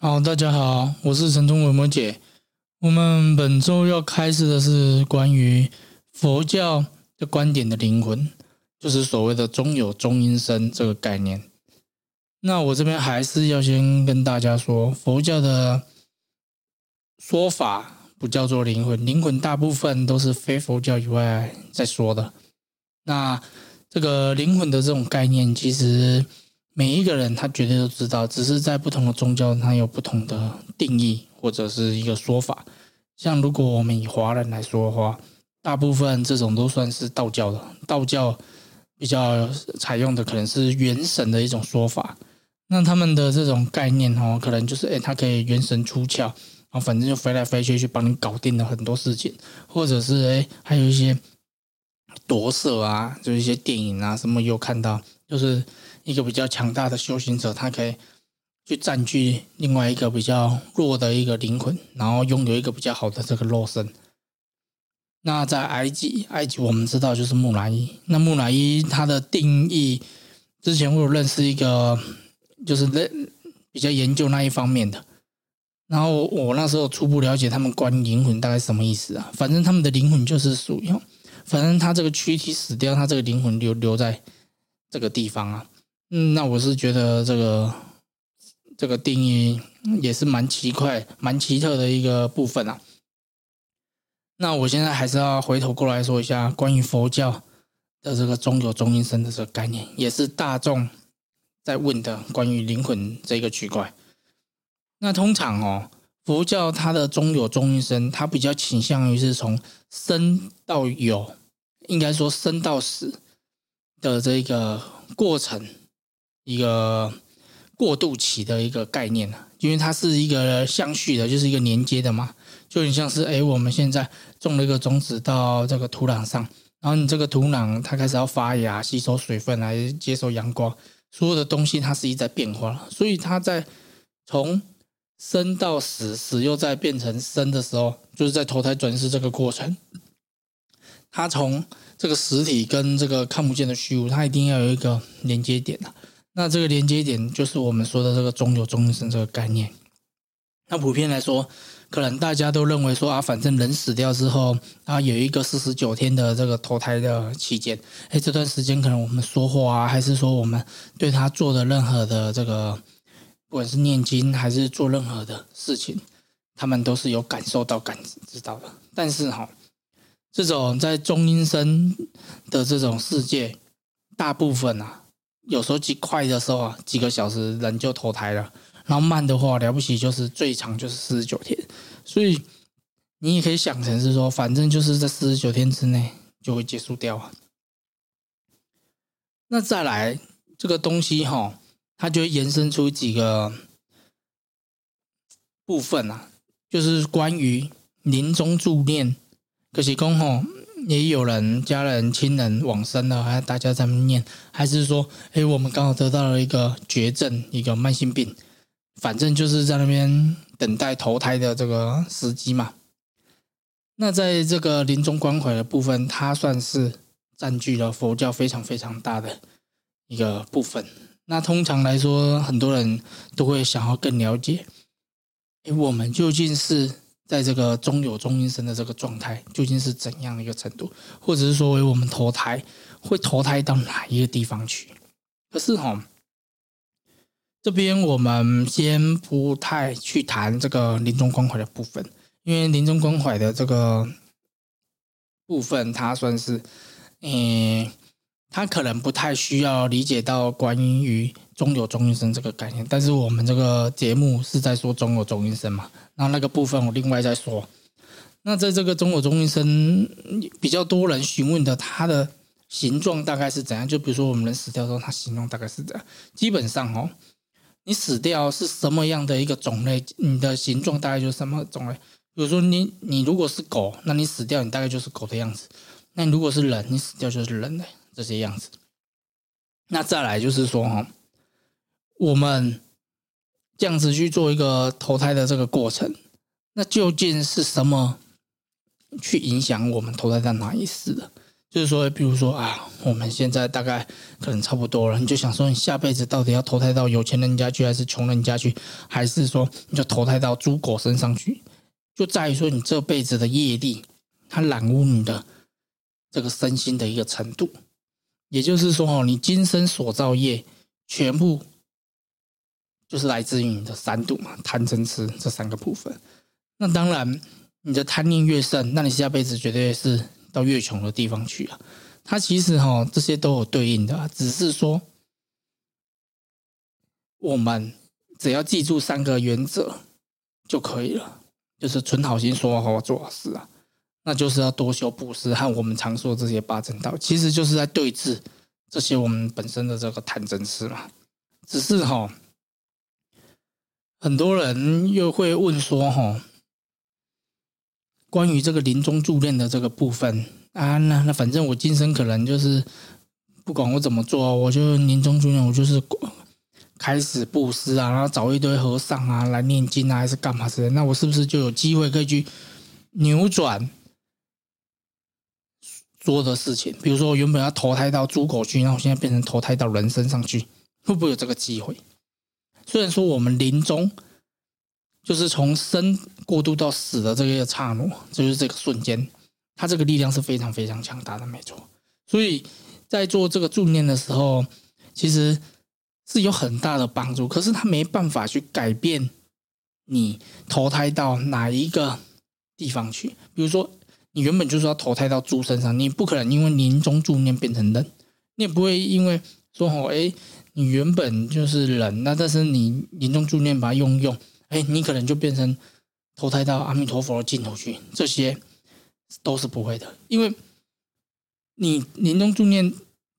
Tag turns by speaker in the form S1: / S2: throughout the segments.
S1: 好，大家好，我是陈忠伟摩姐。我们本周要开始的是关于佛教的观点的灵魂，就是所谓的中有中阴身这个概念。那我这边还是要先跟大家说，佛教的说法不叫做灵魂，灵魂大部分都是非佛教以外在说的。那这个灵魂的这种概念，其实。每一个人他绝对都知道，只是在不同的宗教，它有不同的定义或者是一个说法。像如果我们以华人来说的话，大部分这种都算是道教的。道教比较采用的可能是元神的一种说法。那他们的这种概念哦，可能就是诶，他可以元神出窍，然后反正就飞来飞去去帮你搞定了很多事情，或者是诶，还有一些夺舍啊，就是一些电影啊什么有看到，就是。一个比较强大的修行者，他可以去占据另外一个比较弱的一个灵魂，然后拥有一个比较好的这个肉身。那在埃及，埃及我们知道就是木乃伊。那木乃伊它的定义，之前我有认识一个，就是认比较研究那一方面的。然后我那时候初步了解他们关于灵魂大概什么意思啊？反正他们的灵魂就是属于，反正他这个躯体死掉，他这个灵魂留留在这个地方啊。嗯，那我是觉得这个这个定义也是蛮奇怪、蛮奇特的一个部分啊。那我现在还是要回头过来说一下关于佛教的这个中有中阴身的这个概念，也是大众在问的关于灵魂这个区块。那通常哦，佛教它的中有中阴身，它比较倾向于是从生到有，应该说生到死的这个过程。一个过渡期的一个概念因为它是一个相续的，就是一个连接的嘛，就很像是哎，我们现在种了一个种子到这个土壤上，然后你这个土壤它开始要发芽、吸收水分来接受阳光，所有的东西它是一在变化，所以它在从生到死，死又再变成生的时候，就是在投胎转世这个过程，它从这个实体跟这个看不见的虚无，它一定要有一个连接点的。那这个连接点就是我们说的这个中有中阴身这个概念。那普遍来说，可能大家都认为说啊，反正人死掉之后啊，有一个四十九天的这个投胎的期间，哎，这段时间可能我们说话啊，还是说我们对他做的任何的这个，不管是念经还是做任何的事情，他们都是有感受到、感知到的。但是哈，这种在中阴身的这种世界，大部分啊。有时候几快的时候啊，几个小时人就投胎了，然后慢的话了不起就是最长就是四十九天，所以你也可以想成是说，反正就是在四十九天之内就会结束掉啊。那再来这个东西哈，它就会延伸出几个部分啊，就是关于临终助念，可是讲吼。也有人家人亲人往生了，还大家在念，还是说，哎，我们刚好得到了一个绝症，一个慢性病，反正就是在那边等待投胎的这个时机嘛。那在这个临终关怀的部分，它算是占据了佛教非常非常大的一个部分。那通常来说，很多人都会想要更了解，哎，我们究竟是？在这个中有中阴身的这个状态，究竟是怎样的一个程度？或者是说，为我们投胎会投胎到哪一个地方去？可是哈，这边我们先不太去谈这个临终关怀的部分，因为临终关怀的这个部分，它算是，嗯。他可能不太需要理解到关于中有中阴身这个概念，但是我们这个节目是在说中有中阴身嘛，那那个部分我另外再说。那在这个中有中阴身比较多人询问的，它的形状大概是怎样？就比如说我们人死掉之后，它形状大概是这样。基本上哦，你死掉是什么样的一个种类，你的形状大概就是什么种类。比如说你你如果是狗，那你死掉你大概就是狗的样子；那如果是人，你死掉就是人的。这些样子，那再来就是说哈，我们这样子去做一个投胎的这个过程，那究竟是什么去影响我们投胎到哪一世的？就是说，比如说啊，我们现在大概可能差不多了，你就想说，你下辈子到底要投胎到有钱人家去，还是穷人家去，还是说你就投胎到猪狗身上去？就在于说，你这辈子的业力，它染污你的这个身心的一个程度。也就是说，哦，你今生所造业，全部就是来自于你的三毒嘛，贪嗔痴这三个部分。那当然，你的贪念越盛，那你下辈子绝对是。到越穷的地方去啊！它其实哈这些都有对应的，只是说我们只要记住三个原则就可以了，就是存好心、说好话、做好事啊。那就是要多修布施和我们常说这些八正道，其实就是在对峙这些我们本身的这个贪嗔痴嘛。只是哈，很多人又会问说哈。关于这个临终助念的这个部分啊，那那反正我今生可能就是不管我怎么做，我就临终助念，我就是开始布施啊，然后找一堆和尚啊来念经啊，还是干嘛之类。那我是不是就有机会可以去扭转做的事情？比如说，原本要投胎到猪狗去，然后现在变成投胎到人身上去，会不会有这个机会？虽然说我们临终。就是从生过渡到死的这个刹那，就是这个瞬间，它这个力量是非常非常强大的，没错。所以在做这个助念的时候，其实是有很大的帮助。可是它没办法去改变你投胎到哪一个地方去。比如说，你原本就是要投胎到猪身上，你不可能因为临终助念变成人，你也不会因为说哦，哎，你原本就是人，那但是你临终助念把它用用。哎，你可能就变成投胎到阿弥陀佛的镜头去，这些都是不会的，因为你临终助念，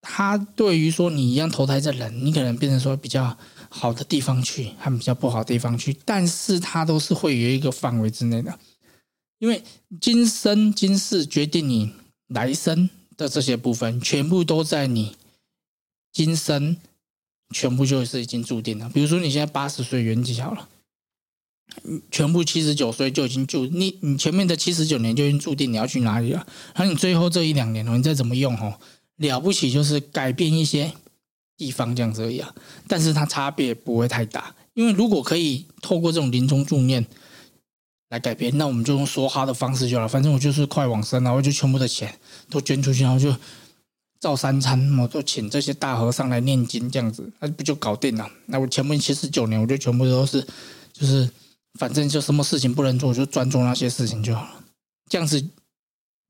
S1: 他对于说你一样投胎在人，你可能变成说比较好的地方去，还比较不好的地方去，但是它都是会有一个范围之内的，因为今生今世决定你来生的这些部分，全部都在你今生，全部就是已经注定了。比如说你现在八十岁圆寂好了。全部七十九岁就已经注你，你前面的七十九年就已经注定你要去哪里了。然后你最后这一两年哦，你再怎么用哦，了不起就是改变一些地方这样子而已啊。但是它差别不会太大，因为如果可以透过这种临终助念来改变，那我们就用说哈的方式就好了。反正我就是快往生了，我就全部的钱都捐出去，然后就照三餐，我就请这些大和尚来念经，这样子那不就搞定了？那我前面七十九年，我就全部都是就是。反正就什么事情不能做，就专注那些事情就好了。这样子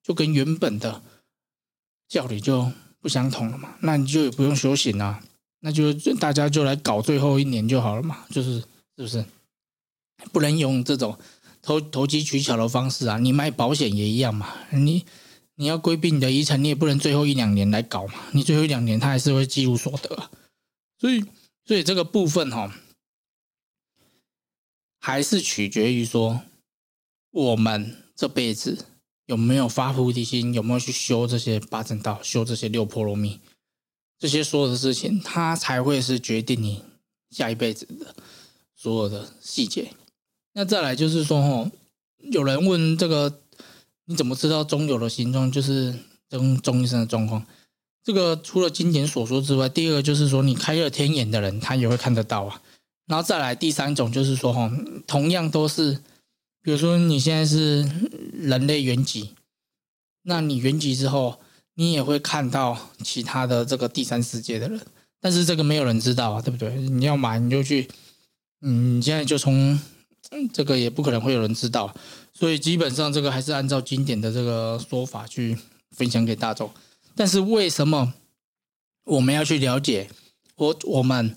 S1: 就跟原本的教理就不相同了嘛。那你就也不用修行了，那就大家就来搞最后一年就好了嘛。就是是不是？不能用这种投投机取巧的方式啊！你卖保险也一样嘛。你你要规避你的遗产，你也不能最后一两年来搞嘛。你最后一两年，他还是会记录所得。所以，所以这个部分哈。还是取决于说，我们这辈子有没有发菩提心，有没有去修这些八正道，修这些六波罗蜜，这些所有的事情，它才会是决定你下一辈子的所有的细节。那再来就是说，哦，有人问这个，你怎么知道中有的形状就是中中医生的状况？这个除了经典所说之外，第二个就是说，你开了天眼的人，他也会看得到啊。然后再来第三种就是说哈，同样都是，比如说你现在是人类原籍，那你原籍之后，你也会看到其他的这个第三世界的人，但是这个没有人知道啊，对不对？你要买你就去，嗯，你现在就从嗯这个也不可能会有人知道，所以基本上这个还是按照经典的这个说法去分享给大众。但是为什么我们要去了解我我们？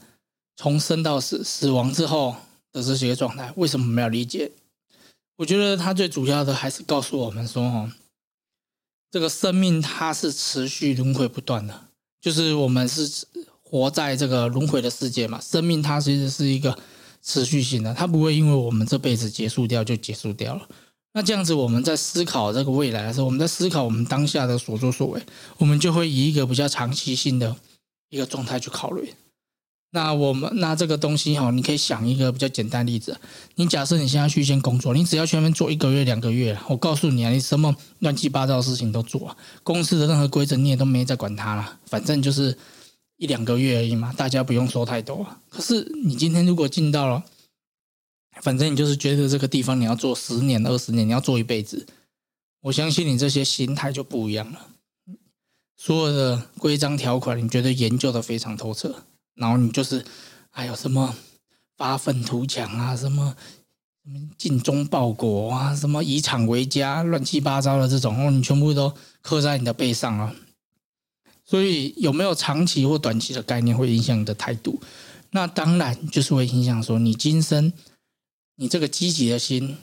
S1: 从生到死，死亡之后的这些状态，为什么没有理解？我觉得它最主要的还是告诉我们说，哦，这个生命它是持续轮回不断的，就是我们是活在这个轮回的世界嘛。生命它其实是一个持续性的，它不会因为我们这辈子结束掉就结束掉了。那这样子，我们在思考这个未来的时候，我们在思考我们当下的所作所为，我们就会以一个比较长期性的一个状态去考虑。那我们那这个东西哈，你可以想一个比较简单例子。你假设你现在去一间工作，你只要去那边做一个月、两个月，我告诉你啊，你什么乱七八糟的事情都做，公司的任何规则你也都没在管它了，反正就是一两个月而已嘛，大家不用说太多。可是你今天如果进到了，反正你就是觉得这个地方你要做十年、二十年，你要做一辈子，我相信你这些心态就不一样了。所有的规章条款，你觉得研究的非常透彻。然后你就是还有什么发愤图强啊，什么什么尽忠报国啊，什么以厂为家，乱七八糟的这种，哦，你全部都刻在你的背上了。所以有没有长期或短期的概念会影响你的态度？那当然就是会影响说你今生你这个积极的心、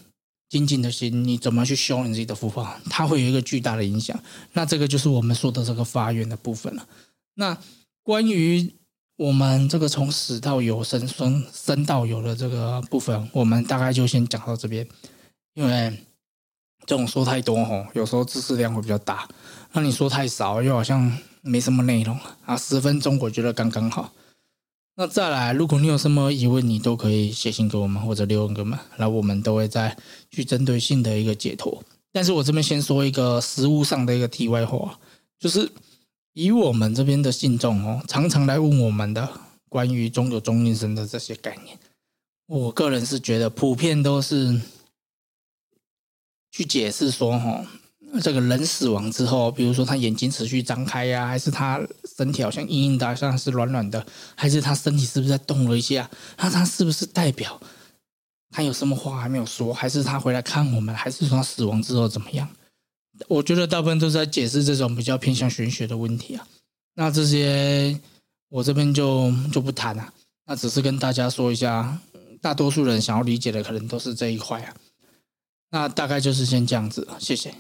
S1: 精进的心，你怎么去修你自己的福报，它会有一个巨大的影响。那这个就是我们说的这个发愿的部分了。那关于我们这个从死到有生，生生到有的这个部分，我们大概就先讲到这边。因为这种说太多吼，有时候知识量会比较大；那你说太少，又好像没什么内容啊。十分钟我觉得刚刚好。那再来，如果你有什么疑问，你都可以写信给我们或者留言给我们，然后我们都会再去针对性的一个解脱。但是我这边先说一个实物上的一个题外话，就是。以我们这边的信众哦，常常来问我们的关于中有中阴身的这些概念，我个人是觉得普遍都是去解释说，哈，这个人死亡之后，比如说他眼睛持续张开呀，还是他身体好像硬硬的，像是软软的，还是他身体是不是在动了一下？那他是不是代表他有什么话还没有说？还是他回来看我们？还是说他死亡之后怎么样？我觉得大部分都是在解释这种比较偏向玄学的问题啊。那这些我这边就就不谈了。那只是跟大家说一下，大多数人想要理解的可能都是这一块啊。那大概就是先这样子，谢谢。